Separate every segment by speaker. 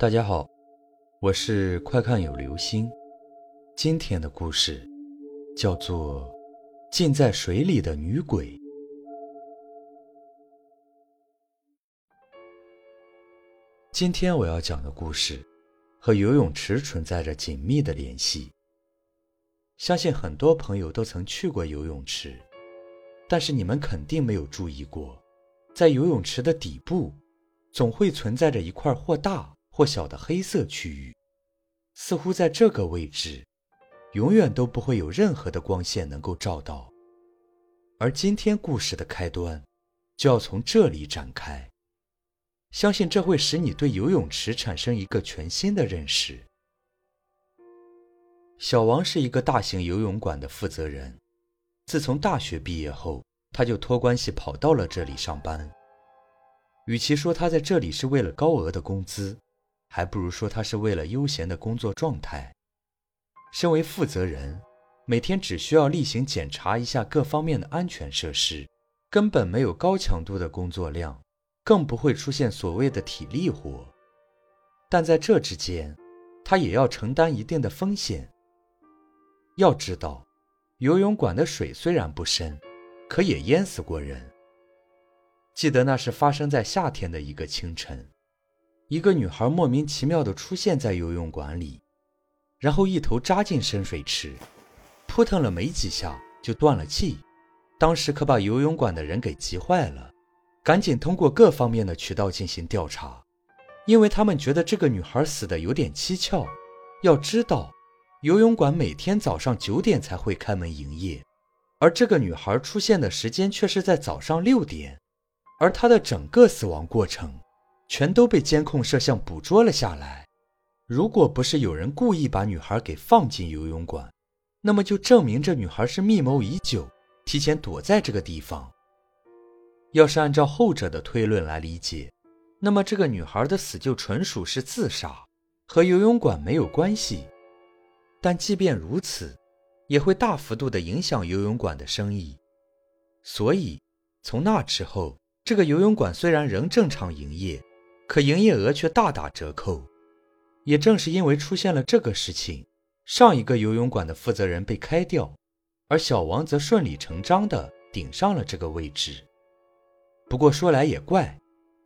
Speaker 1: 大家好，我是快看有流星。今天的故事叫做《浸在水里的女鬼》。今天我要讲的故事和游泳池存在着紧密的联系。相信很多朋友都曾去过游泳池，但是你们肯定没有注意过，在游泳池的底部。总会存在着一块或大或小的黑色区域，似乎在这个位置，永远都不会有任何的光线能够照到。而今天故事的开端，就要从这里展开。相信这会使你对游泳池产生一个全新的认识。小王是一个大型游泳馆的负责人，自从大学毕业后，他就托关系跑到了这里上班。与其说他在这里是为了高额的工资，还不如说他是为了悠闲的工作状态。身为负责人，每天只需要例行检查一下各方面的安全设施，根本没有高强度的工作量，更不会出现所谓的体力活。但在这之间，他也要承担一定的风险。要知道，游泳馆的水虽然不深，可也淹死过人。记得那是发生在夏天的一个清晨，一个女孩莫名其妙地出现在游泳馆里，然后一头扎进深水池，扑腾了没几下就断了气。当时可把游泳馆的人给急坏了，赶紧通过各方面的渠道进行调查，因为他们觉得这个女孩死的有点蹊跷。要知道，游泳馆每天早上九点才会开门营业，而这个女孩出现的时间却是在早上六点。而他的整个死亡过程，全都被监控摄像捕捉了下来。如果不是有人故意把女孩给放进游泳馆，那么就证明这女孩是密谋已久，提前躲在这个地方。要是按照后者的推论来理解，那么这个女孩的死就纯属是自杀，和游泳馆没有关系。但即便如此，也会大幅度的影响游泳馆的生意。所以从那之后。这个游泳馆虽然仍正常营业，可营业额却大打折扣。也正是因为出现了这个事情，上一个游泳馆的负责人被开掉，而小王则顺理成章地顶上了这个位置。不过说来也怪，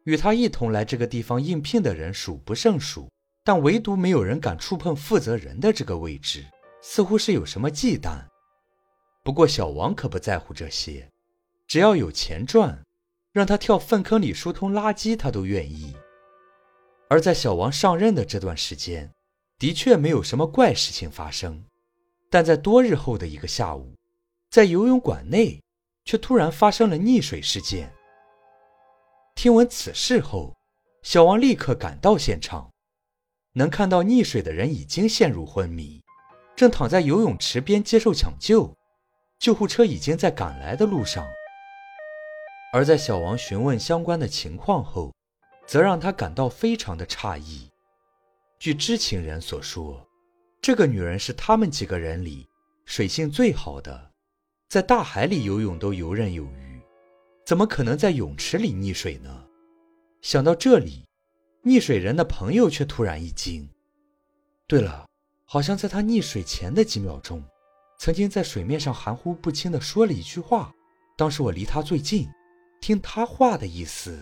Speaker 1: 与他一同来这个地方应聘的人数不胜数，但唯独没有人敢触碰负责人的这个位置，似乎是有什么忌惮。不过小王可不在乎这些，只要有钱赚。让他跳粪坑里疏通垃圾，他都愿意。而在小王上任的这段时间，的确没有什么怪事情发生。但在多日后的一个下午，在游泳馆内，却突然发生了溺水事件。听闻此事后，小王立刻赶到现场，能看到溺水的人已经陷入昏迷，正躺在游泳池边接受抢救，救护车已经在赶来的路上。而在小王询问相关的情况后，则让他感到非常的诧异。据知情人所说，这个女人是他们几个人里水性最好的，在大海里游泳都游刃有余，怎么可能在泳池里溺水呢？想到这里，溺水人的朋友却突然一惊。对了，好像在他溺水前的几秒钟，曾经在水面上含糊不清地说了一句话，当时我离他最近。听他话的意思，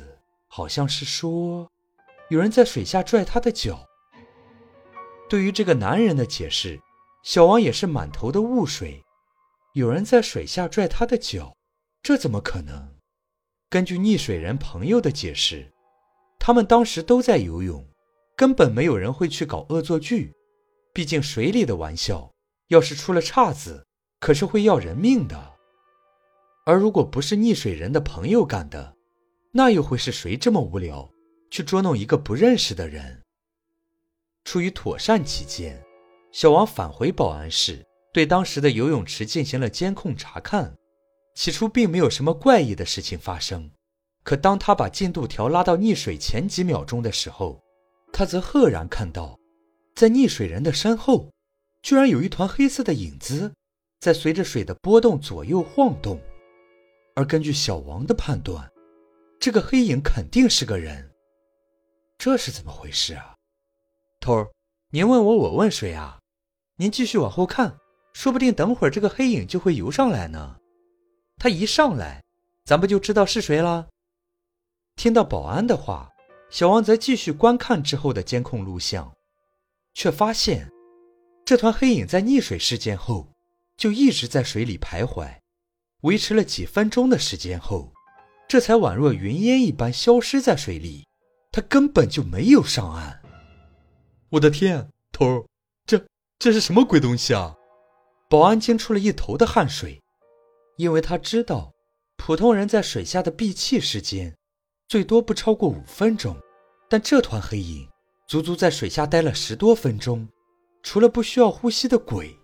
Speaker 1: 好像是说，有人在水下拽他的脚。对于这个男人的解释，小王也是满头的雾水。有人在水下拽他的脚，这怎么可能？根据溺水人朋友的解释，他们当时都在游泳，根本没有人会去搞恶作剧。毕竟水里的玩笑，要是出了岔子，可是会要人命的。而如果不是溺水人的朋友干的，那又会是谁这么无聊去捉弄一个不认识的人？出于妥善起见，小王返回保安室，对当时的游泳池进行了监控查看。起初并没有什么怪异的事情发生，可当他把进度条拉到溺水前几秒钟的时候，他则赫然看到，在溺水人的身后，居然有一团黑色的影子，在随着水的波动左右晃动。而根据小王的判断，这个黑影肯定是个人。这是怎么回事啊？头儿，您问我，我问谁啊？您继续往后看，说不定等会儿这个黑影就会游上来呢。他一上来，咱不就知道是谁了？听到保安的话，小王则继续观看之后的监控录像，却发现这团黑影在溺水事件后就一直在水里徘徊，维持了几分钟的时间后，这才宛若云烟一般消失在水里。他根本就没有上岸。我的天，头儿，这这是什么鬼东西啊？保安惊出了一头的汗水，因为他知道，普通人在水下的闭气时间。最多不超过五分钟，但这团黑影足足在水下待了十多分钟。除了不需要呼吸的鬼，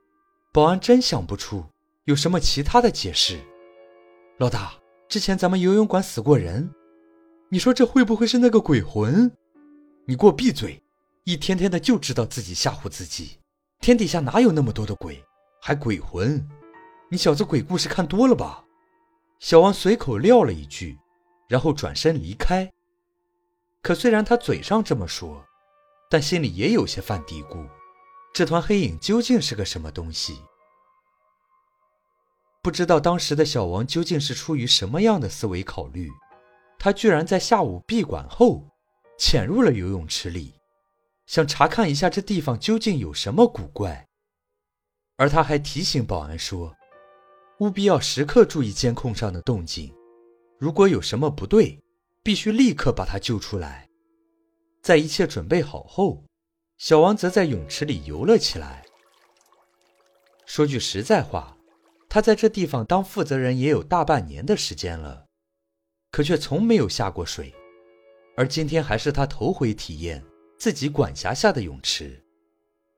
Speaker 1: 保安真想不出有什么其他的解释。老大，之前咱们游泳馆死过人，你说这会不会是那个鬼魂？你给我闭嘴！一天天的就知道自己吓唬自己。天底下哪有那么多的鬼，还鬼魂？你小子鬼故事看多了吧？小王随口撂了一句。然后转身离开。可虽然他嘴上这么说，但心里也有些犯嘀咕：这团黑影究竟是个什么东西？不知道当时的小王究竟是出于什么样的思维考虑，他居然在下午闭馆后潜入了游泳池里，想查看一下这地方究竟有什么古怪。而他还提醒保安说，务必要时刻注意监控上的动静。如果有什么不对，必须立刻把他救出来。在一切准备好后，小王则在泳池里游了起来。说句实在话，他在这地方当负责人也有大半年的时间了，可却从没有下过水。而今天还是他头回体验自己管辖下的泳池。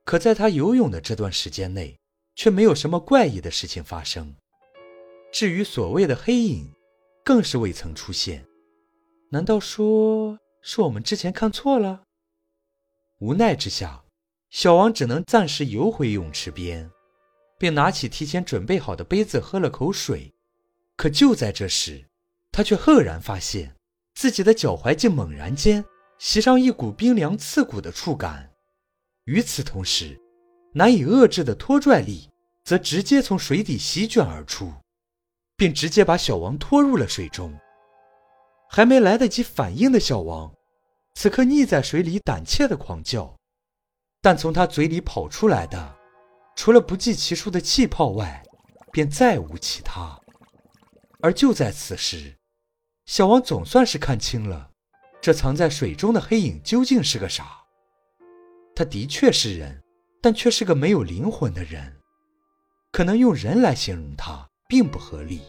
Speaker 1: 可在他游泳的这段时间内，却没有什么怪异的事情发生。至于所谓的黑影，更是未曾出现，难道说是我们之前看错了？无奈之下，小王只能暂时游回泳池边，并拿起提前准备好的杯子喝了口水。可就在这时，他却赫然发现自己的脚踝竟猛然间袭上一股冰凉刺骨的触感。与此同时，难以遏制的拖拽力则直接从水底席卷而出。并直接把小王拖入了水中。还没来得及反应的小王，此刻溺在水里，胆怯的狂叫。但从他嘴里跑出来的，除了不计其数的气泡外，便再无其他。而就在此时，小王总算是看清了，这藏在水中的黑影究竟是个啥。他的确是人，但却是个没有灵魂的人。可能用人来形容他。并不合理，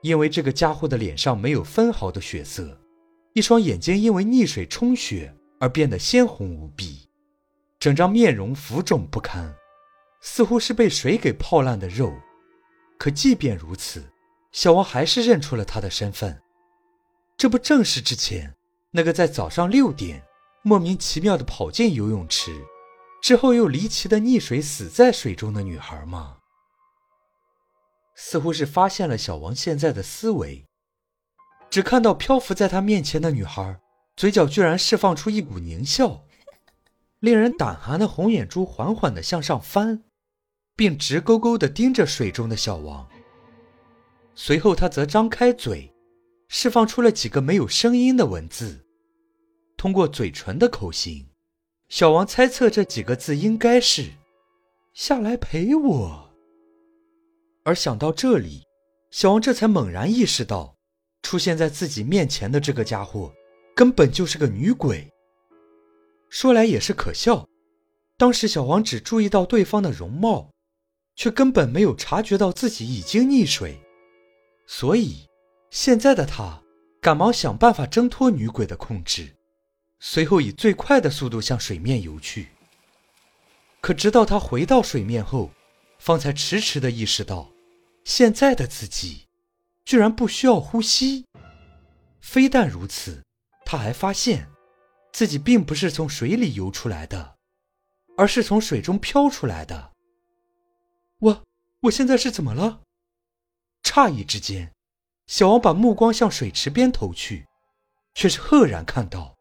Speaker 1: 因为这个家伙的脸上没有分毫的血色，一双眼睛因为溺水充血而变得鲜红无比，整张面容浮肿不堪，似乎是被水给泡烂的肉。可即便如此，小王还是认出了他的身份，这不正是之前那个在早上六点莫名其妙的跑进游泳池，之后又离奇的溺水死在水中的女孩吗？似乎是发现了小王现在的思维，只看到漂浮在他面前的女孩，嘴角居然释放出一股狞笑，令人胆寒的红眼珠缓缓的向上翻，并直勾勾的盯着水中的小王。随后，他则张开嘴，释放出了几个没有声音的文字，通过嘴唇的口型，小王猜测这几个字应该是“下来陪我”。而想到这里，小王这才猛然意识到，出现在自己面前的这个家伙，根本就是个女鬼。说来也是可笑，当时小王只注意到对方的容貌，却根本没有察觉到自己已经溺水，所以现在的他赶忙想办法挣脱女鬼的控制，随后以最快的速度向水面游去。可直到他回到水面后，方才迟迟的意识到，现在的自己居然不需要呼吸。非但如此，他还发现自己并不是从水里游出来的，而是从水中飘出来的。我，我现在是怎么了？诧异之间，小王把目光向水池边投去，却是赫然看到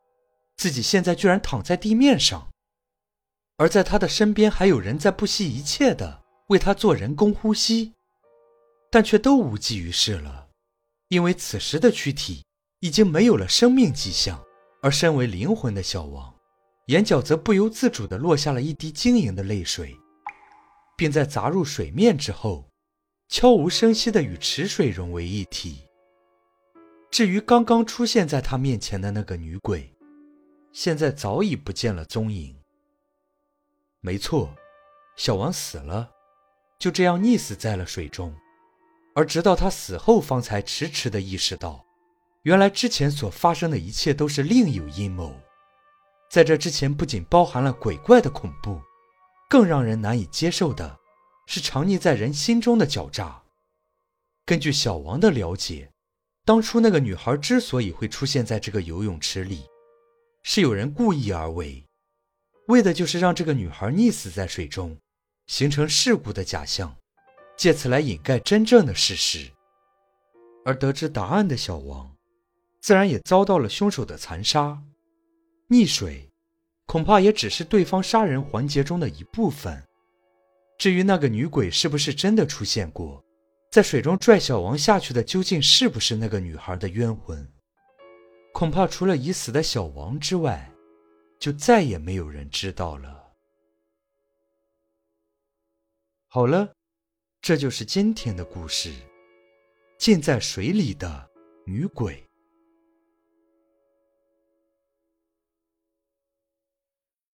Speaker 1: 自己现在居然躺在地面上，而在他的身边还有人在不惜一切的为他做人工呼吸，但却都无济于事了，因为此时的躯体已经没有了生命迹象，而身为灵魂的小王，眼角则不由自主地落下了一滴晶莹的泪水，并在砸入水面之后，悄无声息地与池水融为一体。至于刚刚出现在他面前的那个女鬼，现在早已不见了踪影。没错，小王死了，就这样溺死在了水中，而直到他死后，方才迟迟的意识到，原来之前所发生的一切都是另有阴谋。在这之前，不仅包含了鬼怪的恐怖，更让人难以接受的是藏匿在人心中的狡诈。根据小王的了解，当初那个女孩之所以会出现在这个游泳池里，是有人故意而为。为的就是让这个女孩溺死在水中，形成事故的假象，借此来掩盖真正的事实。而得知答案的小王，自然也遭到了凶手的残杀。溺水，恐怕也只是对方杀人环节中的一部分。至于那个女鬼是不是真的出现过，在水中拽小王下去的究竟是不是那个女孩的冤魂，恐怕除了已死的小王之外。就再也没有人知道了。好了，这就是今天的故事，浸在水里的女鬼。